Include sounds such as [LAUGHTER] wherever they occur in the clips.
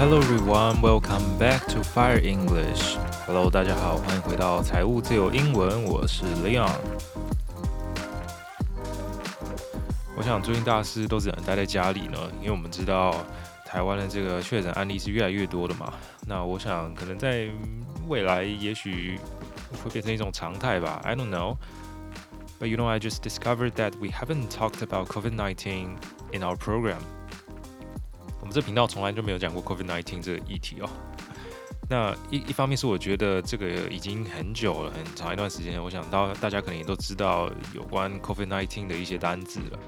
Hello everyone, welcome back to Fire English. Hello，大家好，欢迎回到财务自由英文，我是 Leon。我想最近大师都只能待在家里呢，因为我们知道台湾的这个确诊案例是越来越多的嘛。那我想可能在未来也许会变成一种常态吧。I don't know. But you know, I just discovered that we haven't talked about COVID-19 in our program. 这频道从来就没有讲过 COVID-19 这个议题哦。那一一方面是我觉得这个已经很久了，很长一段时间，我想到大家可能也都知道有关 COVID-19 的一些单字了。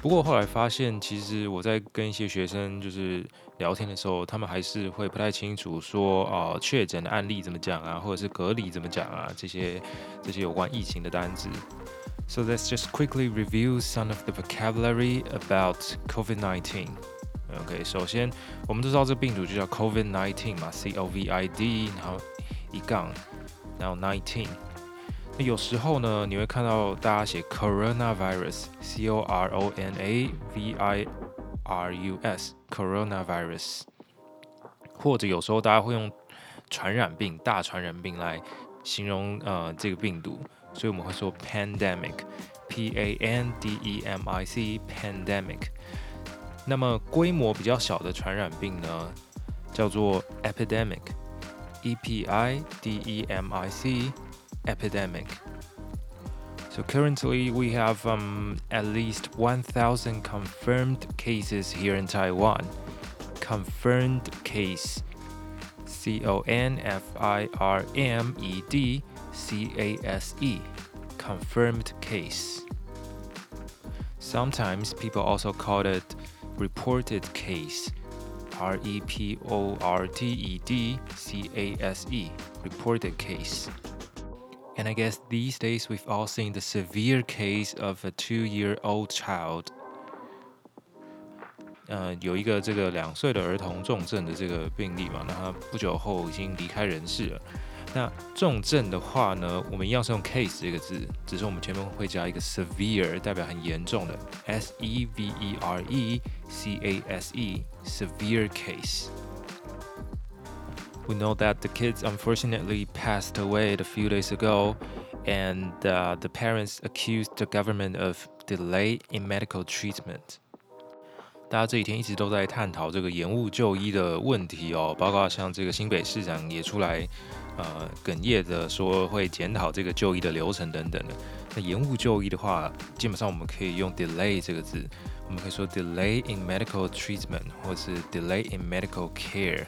不过后来发现，其实我在跟一些学生就是聊天的时候，他们还是会不太清楚说啊，确诊的案例怎么讲啊，或者是隔离怎么讲啊，这些这些有关疫情的单字。So let's just quickly review some of the vocabulary about COVID-19. OK，首先我们都知道这个病毒就叫 COVID-19 嘛，C-O-V-I-D，然后一杠，然后 nineteen。那有时候呢，你会看到大家写 coronavirus，C-O-R-O-N-A-V-I-R-U-S，coronavirus，或者有时候大家会用传染病、大传染病来形容呃这个病毒。所以我们会说 pandemic，P-A-N-D-E-M-I-C，pandemic。那么规模比较小的传染病呢，叫做 epidemic，E-P-I-D-E-M-I-C，epidemic。So currently we have um at least 1,000 confirmed cases here in Taiwan. Confirmed case, C-O-N-F-I-R-M-E-D。C-A-S-E, confirmed case. Sometimes people also call it reported case, R-E-P-O-R-T-E-D, C-A-S-E, reported case. And I guess these days we've all seen the severe case of a two-year-old child. 呃，有一个这个两岁的儿童重症的这个病例嘛，那他不久后已经离开人世了。 那重症的话呢，我们一样是用 case 这个字，只是我们前面会加一个 severe，代表很严重的，S E V E R E C A S E severe case。We know that the kids unfortunately passed away a few days ago, and uh, the parents accused the government of delay in medical treatment. 大家这几天一直都在探讨这个延误就医的问题哦，包括像这个新北市长也出来。呃，哽咽的说会检讨这个就医的流程等等的。那延误就医的话，基本上我们可以用 delay 这个字，我们可以说 delay in medical treatment，或是 delay in medical care。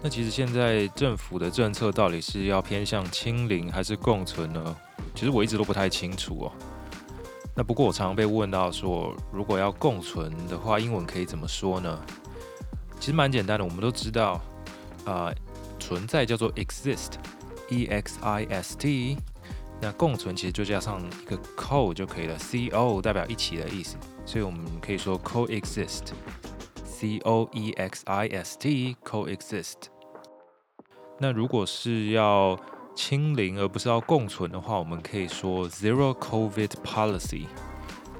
那其实现在政府的政策到底是要偏向清零还是共存呢？其实我一直都不太清楚哦。那不过我常常被问到说，如果要共存的话，英文可以怎么说呢？其实蛮简单的，我们都知道，啊、存在叫做 exist，e x i s t，那共存其实就加上一个 co 就可以了，c o 代表一起的意思，所以我们可以说 coexist，c o e x i s t，coexist。那如果是要清零而不是要共存的话，我们可以说 zero covid policy，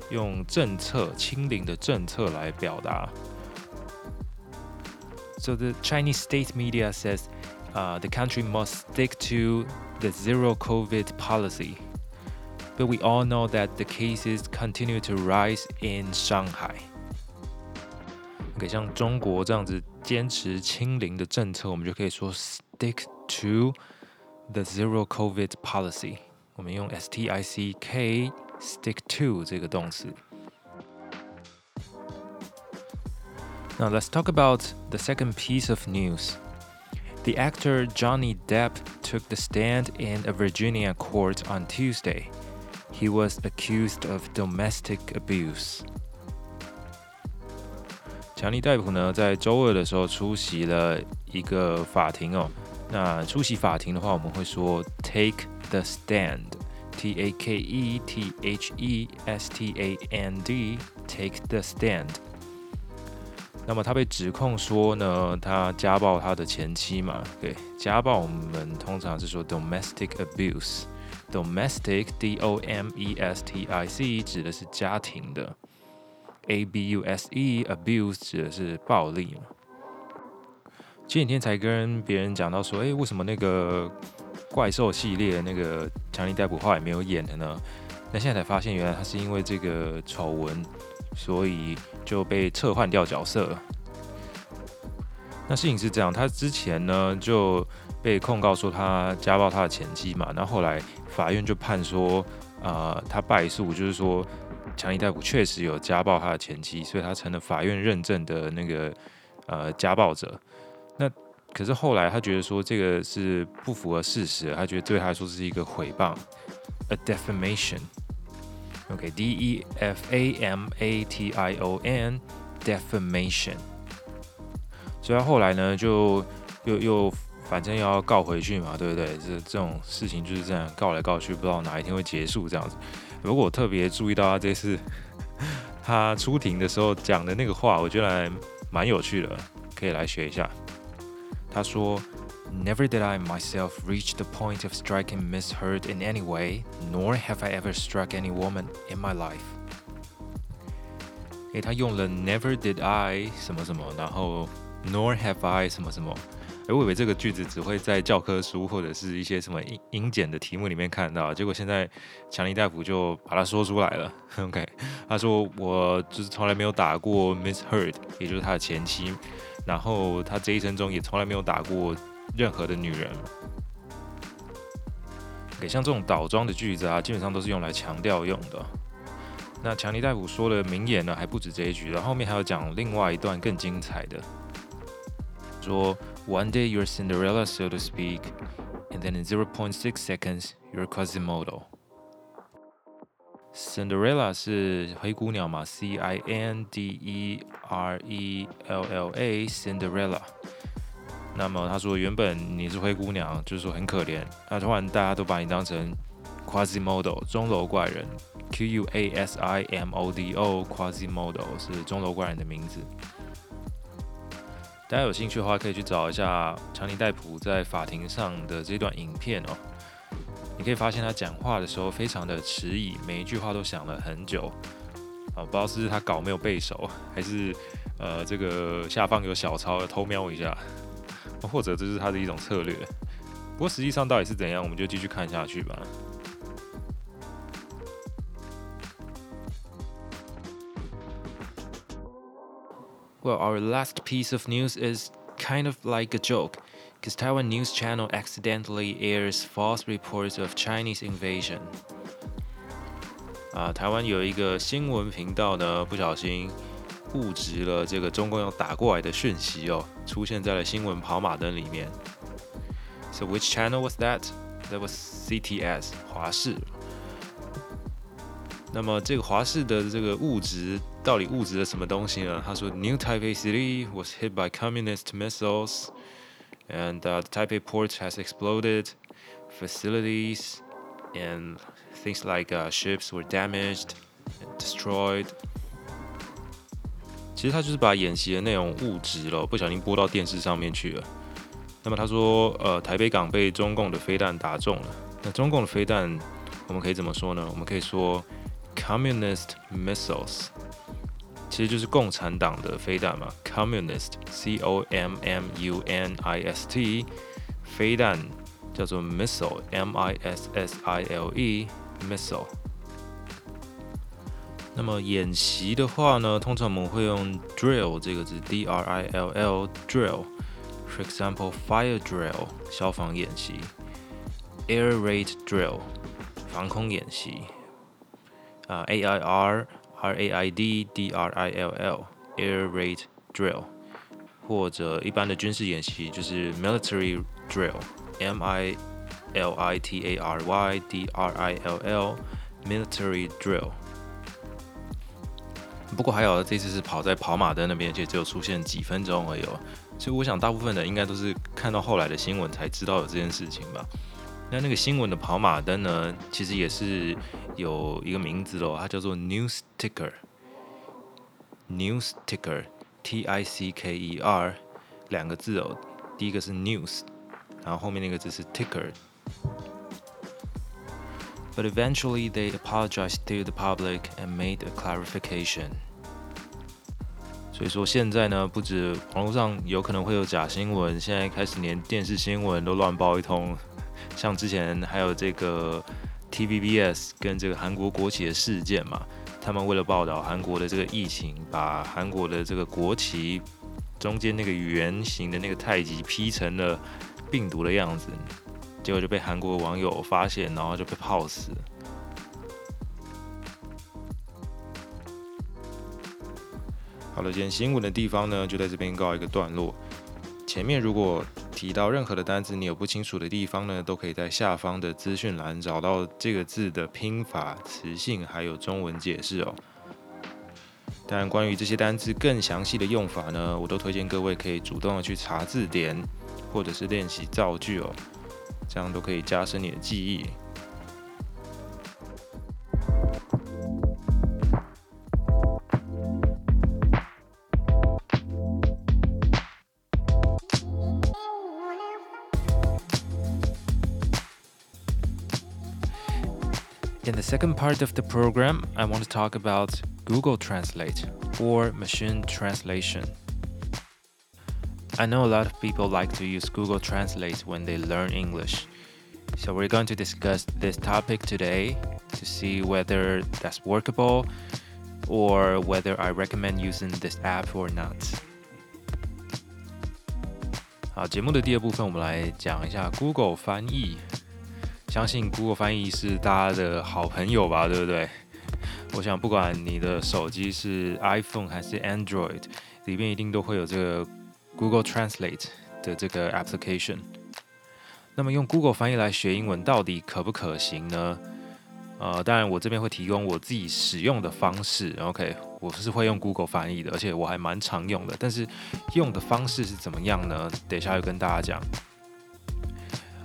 用政策清零的政策来表达。So the Chinese state media says. Uh, the country must stick to the zero COVID policy. But we all know that the cases continue to rise in Shanghai. OK，像中国这样子坚持清零的政策，我们就可以说 stick to the zero COVID policy。我们用 S T I C K stick to 这个动词。Now let's talk about the second piece of news. The actor Johnny Depp took the stand in a Virginia court on Tuesday. He was accused of domestic abuse. 强尼戴普呢，在周二的时候出席了一个法庭哦。 那出席法庭的话，我们会说 take the stand，T A K E T H E S T A N D，take the stand。那么他被指控说呢，他家暴他的前妻嘛？对，家暴我们通常是说 domestic abuse，domestic D O M E S T I C 指的是家庭的，A B U S E abuse 指的是暴力嘛。前几天才跟别人讲到说，诶，为什么那个怪兽系列那个强尼戴普后来没有演的呢？那现在才发现，原来他是因为这个丑闻，所以就被撤换掉角色。那事情是这样，他之前呢就被控告说他家暴他的前妻嘛，那后来法院就判说，呃，他败诉，就是说强尼戴普确实有家暴他的前妻，所以他成了法院认证的那个呃家暴者。可是后来他觉得说这个是不符合事实，他觉得对他来说是一个诽谤，a defamation。OK，D E F A M A T I O N，defamation。所以他后来呢，就又又反正要告回去嘛，对不对？这这种事情就是这样告来告去，不知道哪一天会结束这样子。如果我特别注意到他这次 [LAUGHS] 他出庭的时候讲的那个话，我觉得还蛮有趣的，可以来学一下。他说：“Never did I myself reach the point of striking Miss Heard in any way, nor have I ever struck any woman in my life。”诶，他用了 “Never did I” 什么什么，然后 “nor have I” 什么什么。诶，我以为这个句子只会在教科书或者是一些什么英英检的题目里面看到，结果现在强尼大夫就把它说出来了。OK，他说：“我就是从来没有打过 Miss Heard，也就是他的前妻。”然后他这一生中也从来没有打过任何的女人。给像这种倒装的句子啊，基本上都是用来强调用的。那强尼戴普说的名言呢，还不止这一句，然后后面还有讲另外一段更精彩的，说 One day you're Cinderella, so to speak, and then in zero point six seconds you're Quasimodo. Cinderella 是灰姑娘嘛，C I N D E R E L L A，Cinderella。那么他说，原本你是灰姑娘，就是说很可怜，那突然大家都把你当成 Quasimodo，钟楼怪人，Q U A S I M O D O，Quasimodo 是钟楼怪人的名字。大家有兴趣的话，可以去找一下强尼戴普在法庭上的这段影片哦。你可以发现他讲话的时候非常的迟疑，每一句话都想了很久啊，不知道是他稿没有背熟，还是呃这个下方有小抄偷瞄一下，或者这是他的一种策略。不过实际上到底是怎样，我们就继续看下去吧。Well, our last piece of news is kind of like a joke. Because Taiwan news channel accidentally airs false reports of Chinese invasion。啊，台湾有一个新闻频道呢，不小心误植了这个中共要打过来的讯息哦，出现在了新闻跑马灯里面。So which channel was that? That was CTS 华视。那么这个华视的这个误植到底误植了什么东西呢？他说，New Taipei City was hit by communist missiles。 And the Taipei port has exploded. Facilities and things like ships were damaged, destroyed. 其实他就是把演习的内容误植了，不小心播到电视上面去了。那么他说，呃，台北港被中共的飞弹打中了。那中共的飞弹，我们可以怎么说呢？我们可以说 communist missiles。 其实就是共产党的飞弹嘛，communist，c o m m u n i s t，飞弹叫做 missile，m i s s i l e，missile。那么演习的话呢，通常我们会用 drill 这个字，d r i l l，drill，for example，fire drill，消防演习，air raid drill，防空演习，啊，a i r。R A I D D R I L L Air Raid Drill，或者一般的军事演习就是 Military Drill M I L I T A R Y D R I L L Military Drill。不过还有这次是跑在跑马灯那边，而且只有出现几分钟而已，所以我想大部分的应该都是看到后来的新闻才知道有这件事情吧。那那个新闻的跑马灯呢，其实也是有一个名字喽，它叫做 News Ticker。News Ticker，T I C K E R，两个字哦，第一个是 News，然后后面那个字是 Ticker。But eventually they apologized to the public and made a clarification。所以说现在呢，不止网络上有可能会有假新闻，现在开始连电视新闻都乱报一通。像之前还有这个 TVBS 跟这个韩国国旗的事件嘛，他们为了报道韩国的这个疫情，把韩国的这个国旗中间那个圆形的那个太极 P 成了病毒的样子，结果就被韩国网友发现，然后就被泡死。好了，今天新闻的地方呢，就在这边告一个段落。前面如果提到任何的单字，你有不清楚的地方呢，都可以在下方的资讯栏找到这个字的拼法、词性，还有中文解释哦。但，关于这些单字更详细的用法呢，我都推荐各位可以主动的去查字典，或者是练习造句哦，这样都可以加深你的记忆。second part of the program, I want to talk about Google Translate or machine translation. I know a lot of people like to use Google Translate when they learn English. So we're going to discuss this topic today to see whether that's workable or whether I recommend using this app or not. 好，节目的第二部分，我们来讲一下 Google 翻译。 相信 Google 翻译是大家的好朋友吧，对不对？我想不管你的手机是 iPhone 还是 Android，里面一定都会有这个 Google Translate 的这个 application。那么用 Google 翻译来学英文到底可不可行呢？呃，当然我这边会提供我自己使用的方式。OK，我是会用 Google 翻译的，而且我还蛮常用的。但是用的方式是怎么样呢？等一下会跟大家讲。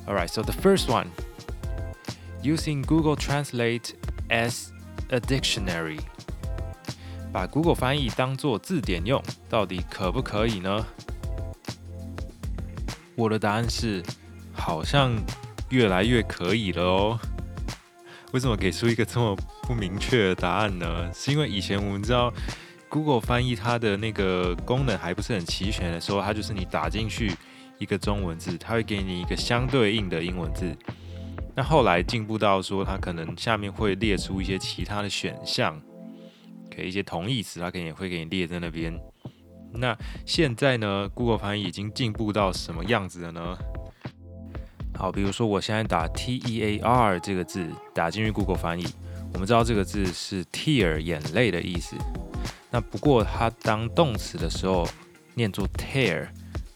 All right, so the first one. Using Google Translate as a dictionary，把 Google 翻译当做字典用，到底可不可以呢？我的答案是，好像越来越可以了哦。为什么给出一个这么不明确的答案呢？是因为以前我们知道 Google 翻译它的那个功能还不是很齐全的时候，它就是你打进去一个中文字，它会给你一个相对应的英文字。那后来进步到说，它可能下面会列出一些其他的选项，给一些同义词，它可能也会给你列在那边。那现在呢，Google 翻译已经进步到什么样子了呢？好，比如说我现在打 T E A R 这个字打进去 Google 翻译，我们知道这个字是 tear 眼泪的意思。那不过它当动词的时候念作 tear，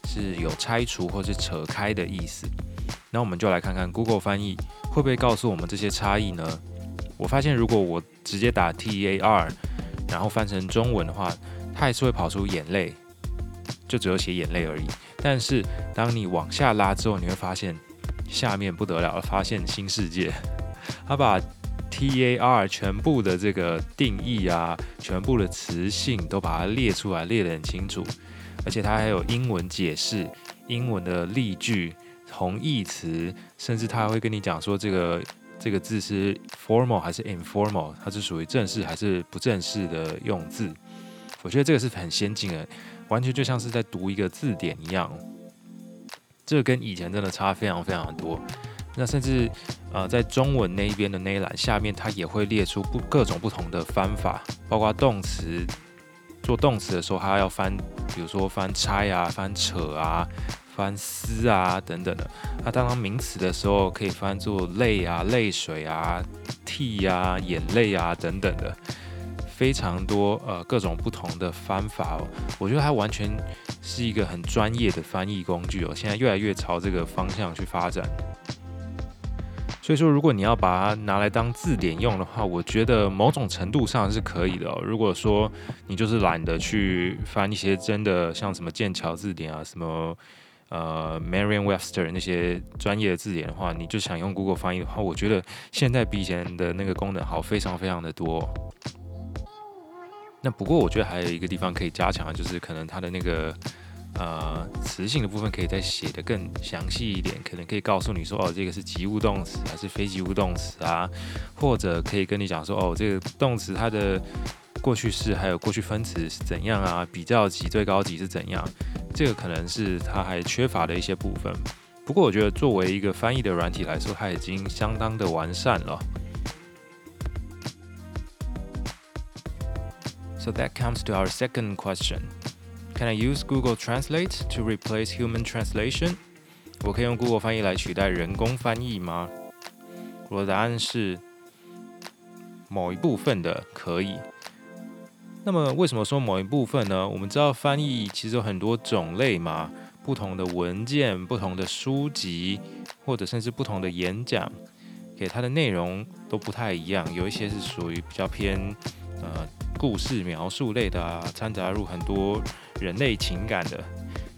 是有拆除或是扯开的意思。那我们就来看看 Google 翻译会不会告诉我们这些差异呢？我发现如果我直接打 T A R，然后翻成中文的话，它还是会跑出眼泪，就只有写眼泪而已。但是当你往下拉之后，你会发现下面不得了，发现新世界。它把 T A R 全部的这个定义啊，全部的词性都把它列出来，列得很清楚，而且它还有英文解释、英文的例句。同义词，甚至他还会跟你讲说，这个这个字是 formal 还是 informal，它是属于正式还是不正式的用字。我觉得这个是很先进的，完全就像是在读一个字典一样。这个跟以前真的差非常非常多。那甚至呃，在中文那一边的那一栏下面，它也会列出不各种不同的翻法，包括动词做动词的时候，它要翻，比如说翻拆啊，翻扯啊。翻丝啊等等的，那当当名词的时候，可以翻作泪啊、泪水啊、涕啊、眼泪啊等等的，非常多呃各种不同的翻法哦。我觉得它完全是一个很专业的翻译工具哦。现在越来越朝这个方向去发展。所以说，如果你要把它拿来当字典用的话，我觉得某种程度上是可以的哦。如果说你就是懒得去翻一些真的像什么剑桥字典啊什么。呃，Merriam-Webster 那些专业的字典的话，你就想用 Google 翻译的话，我觉得现在比以前的那个功能好非常非常的多。那不过我觉得还有一个地方可以加强，就是可能它的那个呃词性的部分可以再写的更详细一点，可能可以告诉你说，哦，这个是及物动词还是非及物动词啊，或者可以跟你讲说，哦，这个动词它的过去式还有过去分词是怎样啊？比较级、最高级是怎样？这个可能是它还缺乏的一些部分。不过我觉得作为一个翻译的软体来说，它已经相当的完善了。So that comes to our second question. Can I use Google Translate to replace human translation? 我可以用 Google 翻译来取代人工翻译吗？我的答案是某一部分的可以。那么为什么说某一部分呢？我们知道翻译其实有很多种类嘛，不同的文件、不同的书籍，或者甚至不同的演讲，给它的内容都不太一样。有一些是属于比较偏呃故事描述类的啊，掺杂入很多人类情感的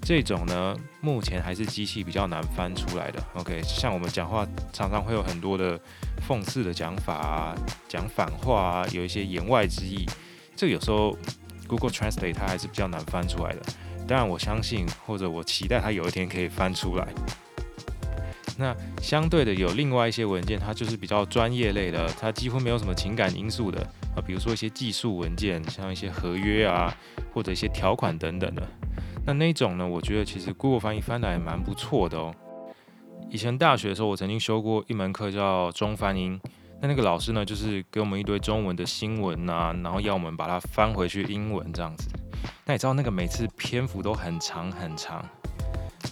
这种呢，目前还是机器比较难翻出来的。OK，像我们讲话常常会有很多的讽刺的讲法啊，讲反话啊，有一些言外之意。这有时候 Google Translate 它还是比较难翻出来的，当然我相信或者我期待它有一天可以翻出来。那相对的有另外一些文件，它就是比较专业类的，它几乎没有什么情感因素的啊，比如说一些技术文件，像一些合约啊或者一些条款等等的。那那种呢，我觉得其实 Google 翻译翻得还蛮不错的哦。以前大学的时候，我曾经修过一门课叫中翻英。那那个老师呢，就是给我们一堆中文的新闻啊，然后要我们把它翻回去英文这样子。那你知道那个每次篇幅都很长很长，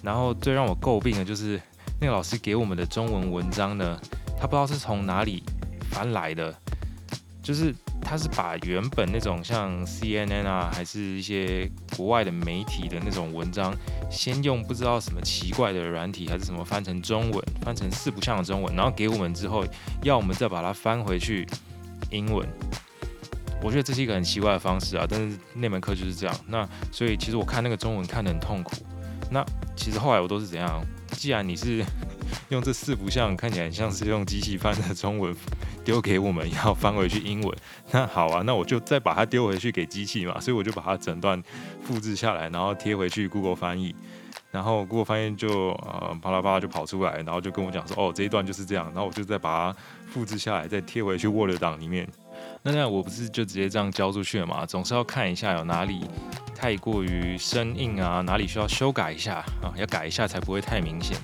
然后最让我诟病的就是那个老师给我们的中文文章呢，他不知道是从哪里翻来的，就是。他是把原本那种像 CNN 啊，还是一些国外的媒体的那种文章，先用不知道什么奇怪的软体还是什么翻成中文，翻成四不像的中文，然后给我们之后，要我们再把它翻回去英文。我觉得这是一个很奇怪的方式啊，但是那门课就是这样。那所以其实我看那个中文看得很痛苦。那其实后来我都是怎样？既然你是用这四不像，看起来很像是用机器翻的中文。丢给我们要翻回去英文，那好啊，那我就再把它丢回去给机器嘛，所以我就把它整段复制下来，然后贴回去 Google 翻译，然后 Google 翻译就呃啪啦啪啦就跑出来，然后就跟我讲说，哦，这一段就是这样，然后我就再把它复制下来，再贴回去 Word 档里面。那那我不是就直接这样交出去了嘛？总是要看一下有哪里太过于生硬啊，哪里需要修改一下啊，要改一下才不会太明显。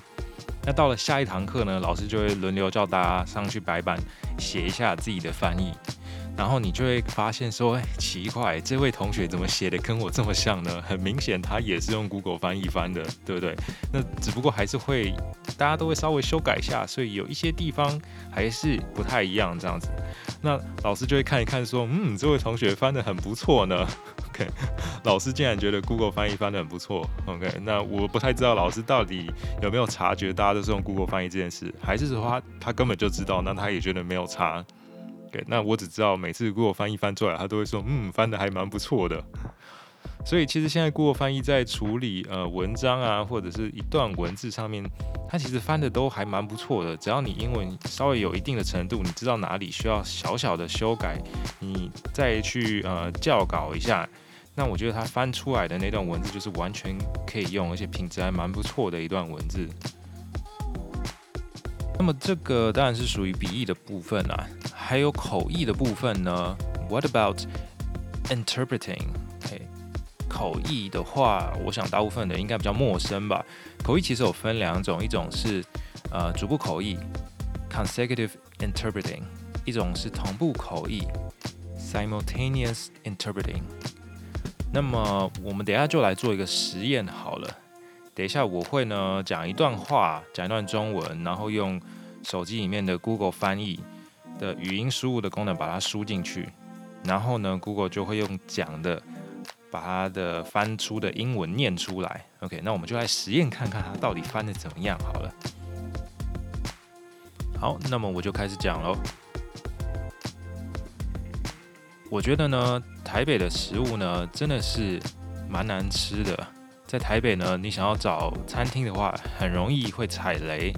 那到了下一堂课呢，老师就会轮流叫大家上去白板写一下自己的翻译，然后你就会发现说，哎，奇怪，这位同学怎么写的跟我这么像呢？很明显他也是用 [LAUGHS] Google 翻译翻的，对不对？那只不过还是会，大家都会稍微修改一下，所以有一些地方还是不太一样这样子。那老师就会看一看说，嗯，这位同学翻的很不错呢。老师竟然觉得 Google 翻译翻得很不错。OK，那我不太知道老师到底有没有察觉大家都是用 Google 翻译这件事，还是说他他根本就知道，那他也觉得没有差。OK，那我只知道每次 Google 翻译翻出来，他都会说，嗯，翻得还蛮不错的。所以其实现在 Google 翻译在处理呃文章啊，或者是一段文字上面，它其实翻得都还蛮不错的。只要你英文稍微有一定的程度，你知道哪里需要小小的修改，你再去呃校稿一下。那我觉得它翻出来的那段文字就是完全可以用，而且品质还蛮不错的一段文字。那么这个当然是属于笔译的部分啦，还有口译的部分呢？What about interpreting？嘿，口译的话，我想大部分的应该比较陌生吧。口译其实有分两种，一种是呃逐步口译 （consecutive interpreting），一种是同步口译 （simultaneous interpreting）。那么我们等下就来做一个实验好了。等一下我会呢讲一段话，讲一段中文，然后用手机里面的 Google 翻译的语音输入的功能把它输进去，然后呢 Google 就会用讲的把它的翻出的英文念出来。OK，那我们就来实验看看它到底翻得怎么样好了。好，那么我就开始讲喽。我觉得呢，台北的食物呢，真的是蛮难吃的。在台北呢，你想要找餐厅的话，很容易会踩雷。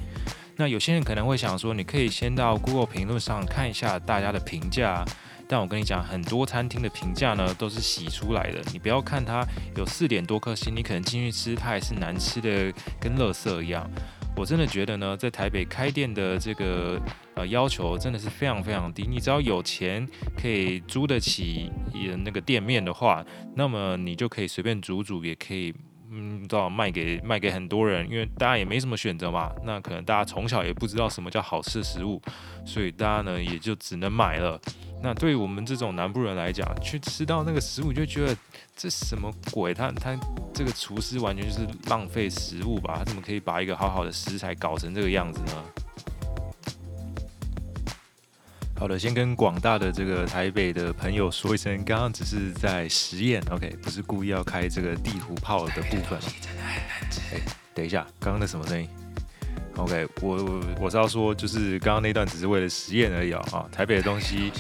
那有些人可能会想说，你可以先到 Google 评论上看一下大家的评价。但我跟你讲，很多餐厅的评价呢，都是洗出来的。你不要看它有四点多颗星，你可能进去吃，它还是难吃的跟垃圾一样。我真的觉得呢，在台北开店的这个呃要求真的是非常非常低。你只要有钱可以租得起那个店面的话，那么你就可以随便煮煮，也可以嗯，到卖给卖给很多人。因为大家也没什么选择嘛，那可能大家从小也不知道什么叫好吃的食物，所以大家呢也就只能买了。那对于我们这种南部人来讲，去吃到那个食物，就觉得这什么鬼？他他这个厨师完全就是浪费食物吧？他怎么可以把一个好好的食材搞成这个样子呢？好的，先跟广大的这个台北的朋友说一声，刚刚只是在实验，OK，不是故意要开这个地图炮的部分。哎，等一下，刚刚那什么声音？OK，我我我是要说，就是刚刚那段只是为了实验而已啊、哦。台北的东西，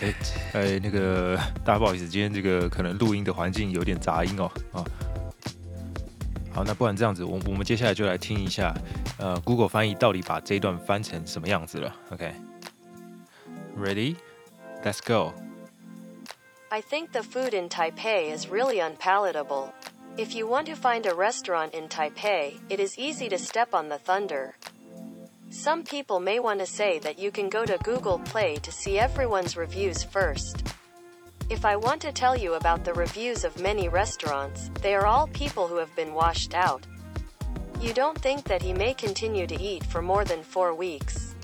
哎哎，那个大家不好意思，今天这个可能录音的环境有点杂音哦啊、好，那不然这样子，我我们接下来就来听一下，呃，Google 翻译到底把这一段翻成什么样子了。OK，Ready？Let's go。I think the food in Taipei is really unpalatable. If you want to find a restaurant in Taipei, it is easy to step on the thunder. Some people may want to say that you can go to Google Play to see everyone's reviews first. If I want to tell you about the reviews of many restaurants, they are all people who have been washed out. You don't think that he may continue to eat for more than four weeks.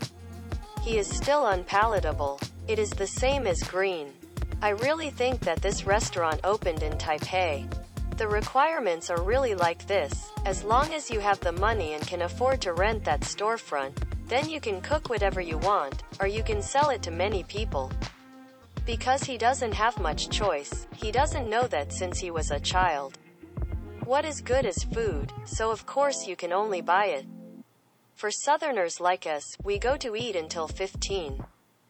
He is still unpalatable. It is the same as green. I really think that this restaurant opened in Taipei. The requirements are really like this as long as you have the money and can afford to rent that storefront, then you can cook whatever you want, or you can sell it to many people. Because he doesn't have much choice, he doesn't know that since he was a child. What is good is food, so of course you can only buy it. For Southerners like us, we go to eat until 15.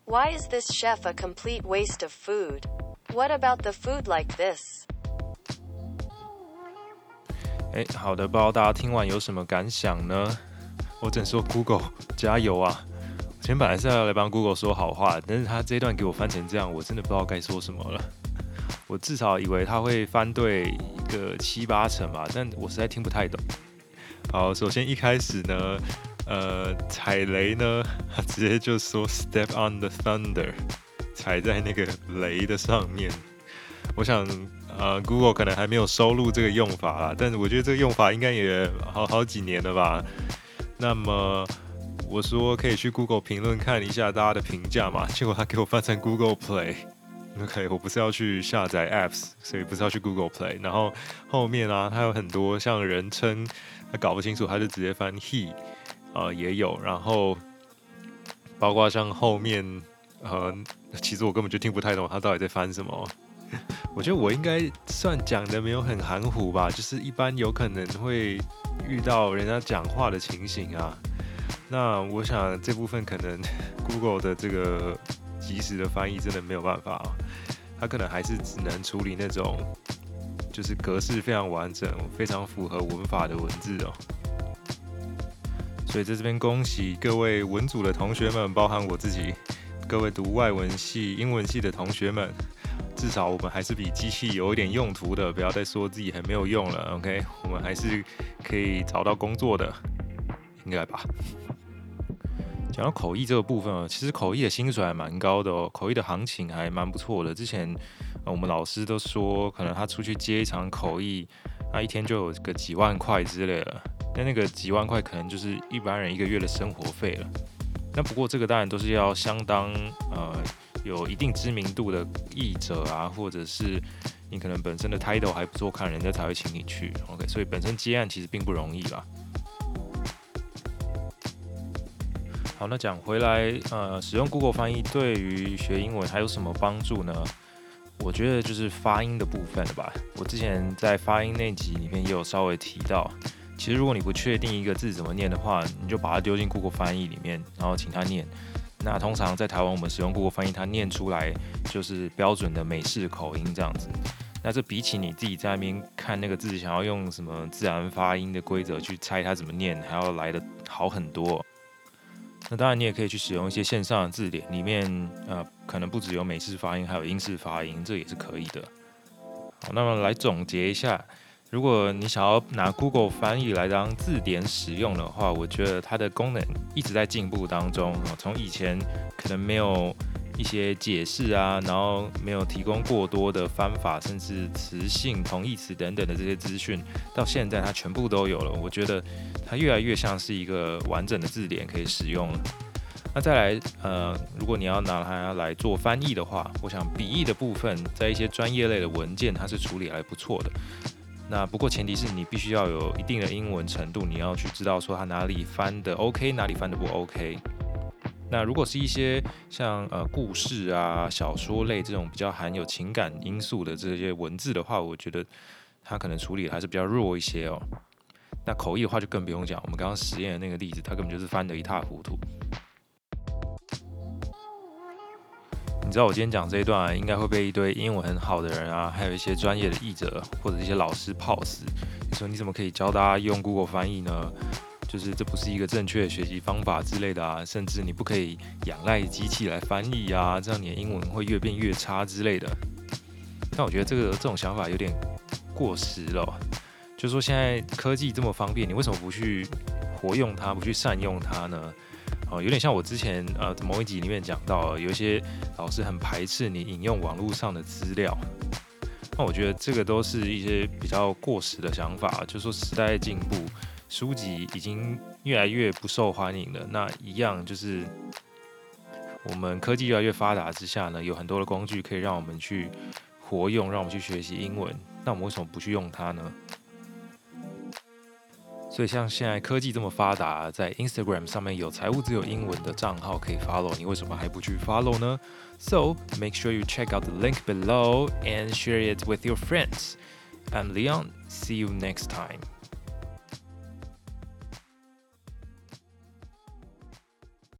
Why is this chef a complete waste of food? What about the food like this? 哎，好的，不知道大家听完有什么感想呢？我只能说 Google 加油啊！我前本来是要来帮 Google 说好话，但是他这段给我翻成这样，我真的不知道该说什么了。我至少以为他会翻对一个七八成吧，但我实在听不太懂。好，首先一开始呢，呃，踩雷呢，他直接就说 Step on the thunder，踩在那个雷的上面。我想。呃，Google 可能还没有收录这个用法啦，但是我觉得这个用法应该也好好几年了吧。那么我说可以去 Google 评论看一下大家的评价嘛，结果他给我翻成 Google Play。[LAUGHS] OK，我不是要去下载 Apps，所以不是要去 Google Play。然后后面啊，它有很多像人称，他搞不清楚，他就直接翻 He，呃，也有。然后包括像后面，呃，其实我根本就听不太懂他到底在翻什么。我觉得我应该算讲的没有很含糊吧，就是一般有可能会遇到人家讲话的情形啊。那我想这部分可能 [LAUGHS] Google 的这个即时的翻译真的没有办法，它可能还是只能处理那种就是格式非常完整、非常符合文法的文字哦。所以在这边恭喜各位文组的同学们，包含我自己，各位读外文系、英文系的同学们。至少我们还是比机器有一点用途的，不要再说自己很没有用了。OK，我们还是可以找到工作的，应该吧？讲到口译这个部分啊，其实口译的薪水还蛮高的哦，口译的行情还蛮不错的。之前我们老师都说，可能他出去接一场口译，那一天就有个几万块之类的。但那个几万块可能就是一般人一个月的生活费了。那不过这个当然都是要相当呃。有一定知名度的译者啊，或者是你可能本身的 title 还不错看，人家才会请你去。OK，所以本身接案其实并不容易啦。好，那讲回来，呃，使用 Google 翻译对于学英文还有什么帮助呢？我觉得就是发音的部分了吧。我之前在发音那集里面也有稍微提到，其实如果你不确定一个字怎么念的话，你就把它丢进 Google 翻译里面，然后请它念。那通常在台湾，我们使用 Google 翻译，它念出来就是标准的美式口音这样子。那这比起你自己在那边看那个字，想要用什么自然发音的规则去猜它怎么念，还要来得好很多。那当然，你也可以去使用一些线上的字典，里面呃可能不只有美式发音，还有英式发音，这也是可以的。好，那么来总结一下，如果你想要拿 Google 翻译来当字典使用的话，我觉得它的功能一直在进步当中。从以前可能没有一些解释啊，然后没有提供过多的方法，甚至词性、同义词等等的这些资讯，到现在它全部都有了。我觉得它越来越像是一个完整的字典可以使用了。那再来，呃，如果你要拿它来做翻译的话，我想笔译的部分，在一些专业类的文件，它是处理还不错的。那不过前提是你必须要有一定的英文程度，你要去知道说它哪里翻的 OK，哪里翻的不 OK。那如果是一些像呃故事啊、小说类这种比较含有情感因素的这些文字的话，我觉得它可能处理还是比较弱一些哦。那口译的话就更不用讲，我们刚刚实验的那个例子，它根本就是翻得一塌糊涂。你知道我今天讲这一段，应该会被一堆英文很好的人啊，还有一些专业的译者或者一些老师砲死。你说你怎么可以教大家用 Google 翻译呢？就是这不是一个正确的学习方法之类的啊，甚至你不可以仰赖机器来翻译啊，这样你的英文会越变越差之类的。但我觉得这个这种想法有点过时了。就说现在科技这么方便，你为什么不去活用它，不去善用它呢？哦，有点像我之前呃某一集里面讲到，有一些老师很排斥你引用网络上的资料。那我觉得这个都是一些比较过时的想法，就是说时代进步，书籍已经越来越不受欢迎了。那一样就是我们科技越来越发达之下呢，有很多的工具可以让我们去活用，让我们去学习英文。那我们为什么不去用它呢？所以像现在科技这么发达，在 Instagram 上面有财务自由英文的账号可以 follow，你为什么还不去 follow 呢？So make sure you check out the link below and share it with your friends. I'm Leon. See you next time.